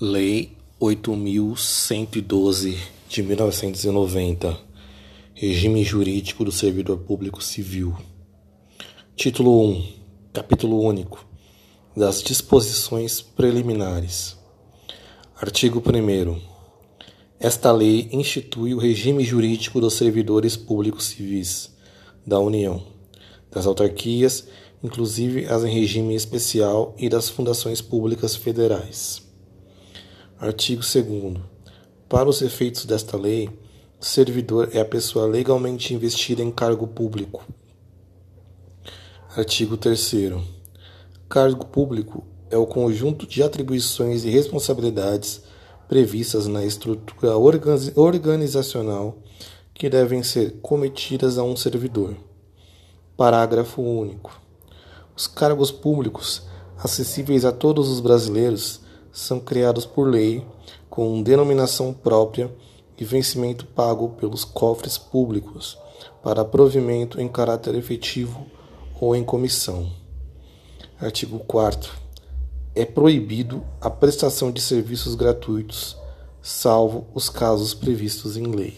Lei oito mil cento e doze de mil novecentos e noventa Regime Jurídico do Servidor Público Civil Título 1 Capítulo único das Disposições Preliminares Artigo 1 Esta lei institui o regime jurídico dos servidores públicos civis da União, das autarquias, inclusive as em regime especial, e das fundações públicas federais. Artigo 2. Para os efeitos desta lei, servidor é a pessoa legalmente investida em cargo público. Artigo 3. Cargo público é o conjunto de atribuições e responsabilidades previstas na estrutura organizacional que devem ser cometidas a um servidor. Parágrafo único. Os cargos públicos acessíveis a todos os brasileiros são criados por lei, com denominação própria e vencimento pago pelos cofres públicos para provimento em caráter efetivo ou em comissão. Artigo 4 É proibido a prestação de serviços gratuitos, salvo os casos previstos em lei.